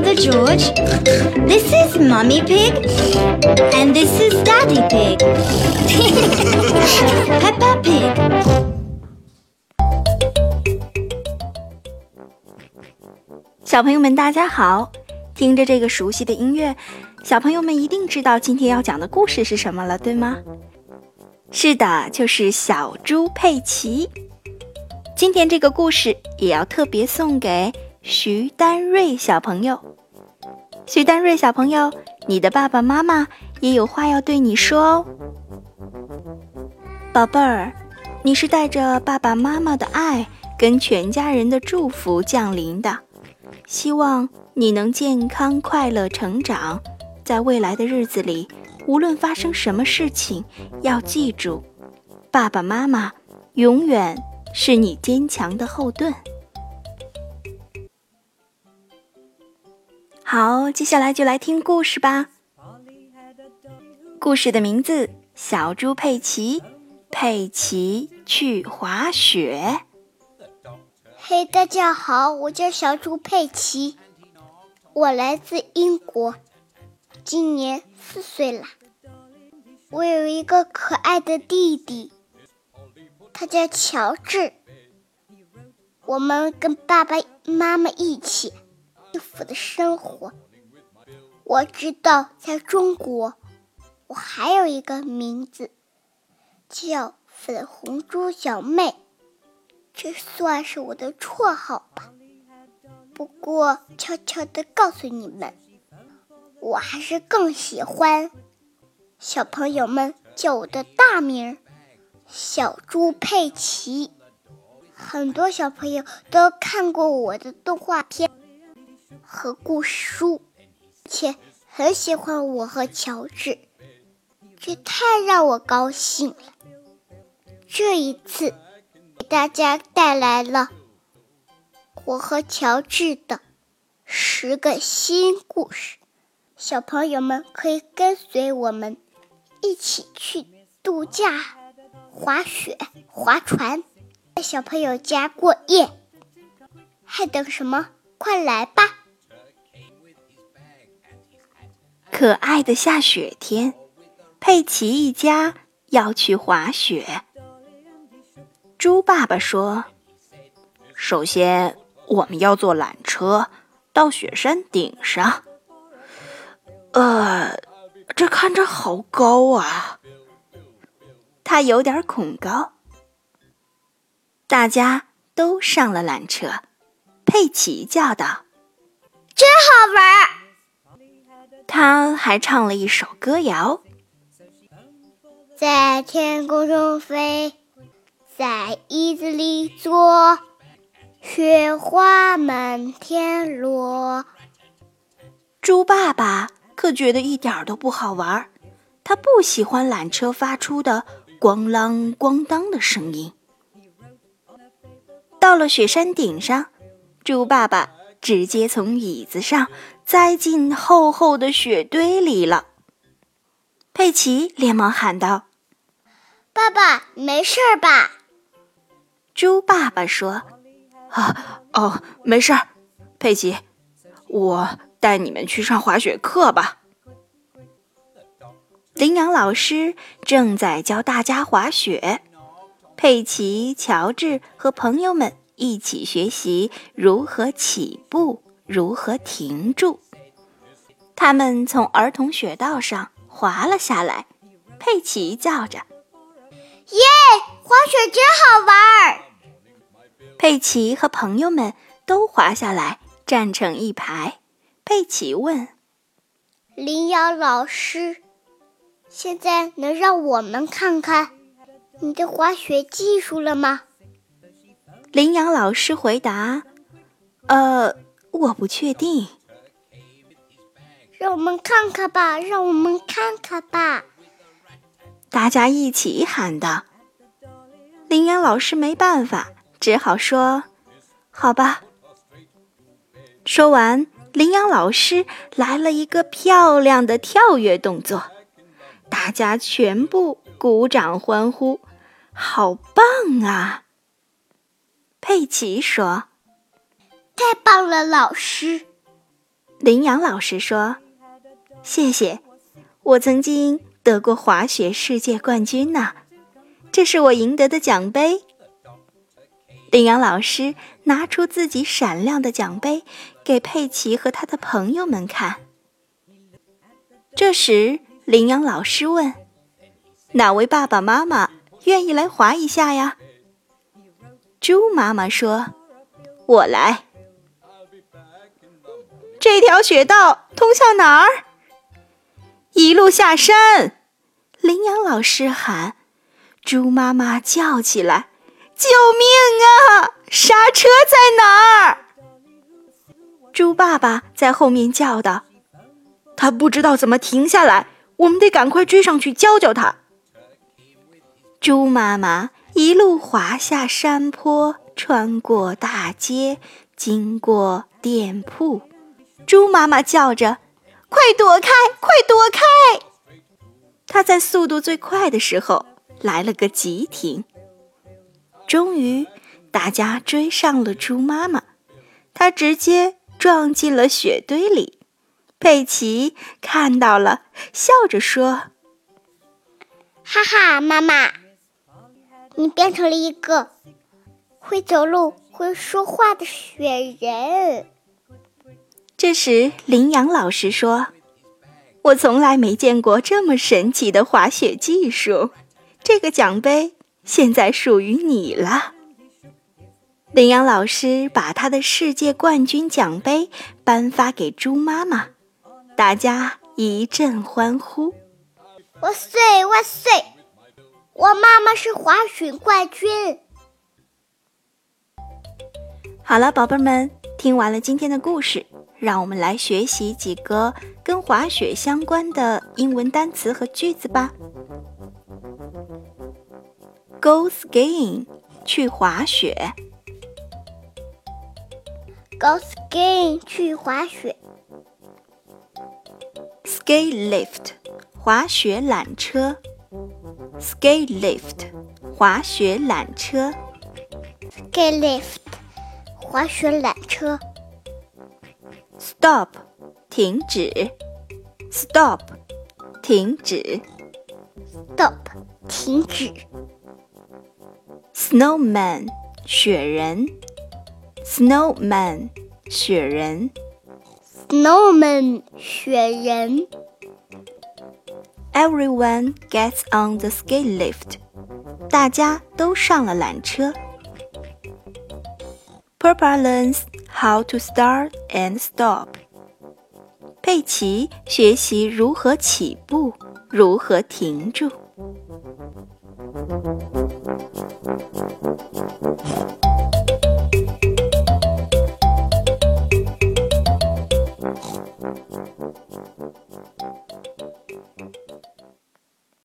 the George. This is Mummy Pig. And this is Daddy Pig. Peppa Pig. 小朋友们，大家好！听着这个熟悉的音乐，小朋友们一定知道今天要讲的故事是什么了，对吗？是的，就是小猪佩奇。今天这个故事也要特别送给徐丹瑞小朋友。徐丹瑞小朋友，你的爸爸妈妈也有话要对你说哦，宝贝儿，你是带着爸爸妈妈的爱跟全家人的祝福降临的，希望你能健康快乐成长，在未来的日子里，无论发生什么事情，要记住，爸爸妈妈永远。是你坚强的后盾。好，接下来就来听故事吧。故事的名字：小猪佩奇，佩奇去滑雪。嘿，大家好，我叫小猪佩奇，我来自英国，今年四岁了。我有一个可爱的弟弟。他叫乔治，我们跟爸爸妈妈一起幸福的生活。我知道，在中国，我还有一个名字叫粉红猪小妹，这算是我的绰号吧。不过，悄悄的告诉你们，我还是更喜欢小朋友们叫我的大名。小猪佩奇，很多小朋友都看过我的动画片和故事书，且很喜欢我和乔治，这太让我高兴了。这一次，给大家带来了我和乔治的十个新故事，小朋友们可以跟随我们一起去度假。滑雪、划船，在小朋友家过夜，还等什么？快来吧！可爱的下雪天，佩奇一家要去滑雪。猪爸爸说：“首先，我们要坐缆车到雪山顶上。呃，这看着好高啊！”他有点恐高，大家都上了缆车。佩奇叫道：“真好玩！”他还唱了一首歌谣：“在天空中飞，在椅子里坐，雪花满天落。”猪爸爸可觉得一点都不好玩，他不喜欢缆车发出的。咣啷咣当的声音。到了雪山顶上，猪爸爸直接从椅子上栽进厚厚的雪堆里了。佩奇连忙喊道：“爸爸，没事吧？”猪爸爸说：“啊，哦，没事儿。佩奇，我带你们去上滑雪课吧。”羚羊老师正在教大家滑雪，佩奇、乔治和朋友们一起学习如何起步、如何停住。他们从儿童雪道上滑了下来，佩奇叫着：“耶，滑雪真好玩！”佩奇和朋友们都滑下来，站成一排。佩奇问：“羚羊老师。”现在能让我们看看你的滑雪技术了吗？羚羊老师回答：“呃，我不确定。”让我们看看吧，让我们看看吧！大家一起喊道。羚羊老师没办法，只好说：“好吧。”说完，羚羊老师来了一个漂亮的跳跃动作。大家全部鼓掌欢呼，好棒啊！佩奇说：“太棒了，老师！”羚羊老师说：“谢谢，我曾经得过滑雪世界冠军呢，这是我赢得的奖杯。”羚羊老师拿出自己闪亮的奖杯，给佩奇和他的朋友们看。这时，羚羊老师问：“哪位爸爸妈妈愿意来滑一下呀？”猪妈妈说：“我来。”这条雪道通向哪儿？一路下山。羚羊老师喊，猪妈妈叫起来：“救命啊！刹车在哪儿？”猪爸爸在后面叫道：“他不知道怎么停下来，我们得赶快追上去教教他。”猪妈妈一路滑下山坡，穿过大街，经过店铺。猪妈妈叫着：“快躲开，快躲开！”它在速度最快的时候来了个急停。终于，大家追上了猪妈妈，它直接撞进了雪堆里。佩奇看到了，笑着说：“哈哈，妈妈，你变成了一个会走路、会说话的雪人。”这时，羚羊老师说：“我从来没见过这么神奇的滑雪技术，这个奖杯现在属于你了。”羚羊老师把他的世界冠军奖杯颁发给猪妈妈，大家一阵欢呼：“万岁万岁！我妈妈是滑雪冠军！”好了，宝贝们，听完了今天的故事。让我们来学习几个跟滑雪相关的英文单词和句子吧。Go skiing，去滑雪。Go skiing，去滑雪。Ski lift，滑雪缆车。Ski lift，滑雪缆车。Ski lift，滑雪缆车。Stop，停止。Stop，停止。Stop，停止。Snowman，雪人。Snowman，雪人。Snowman，雪人。 Everyone gets on the ski lift，大家都上了缆车。Purple learns how to start and stop。佩奇学习如何起步，如何停住。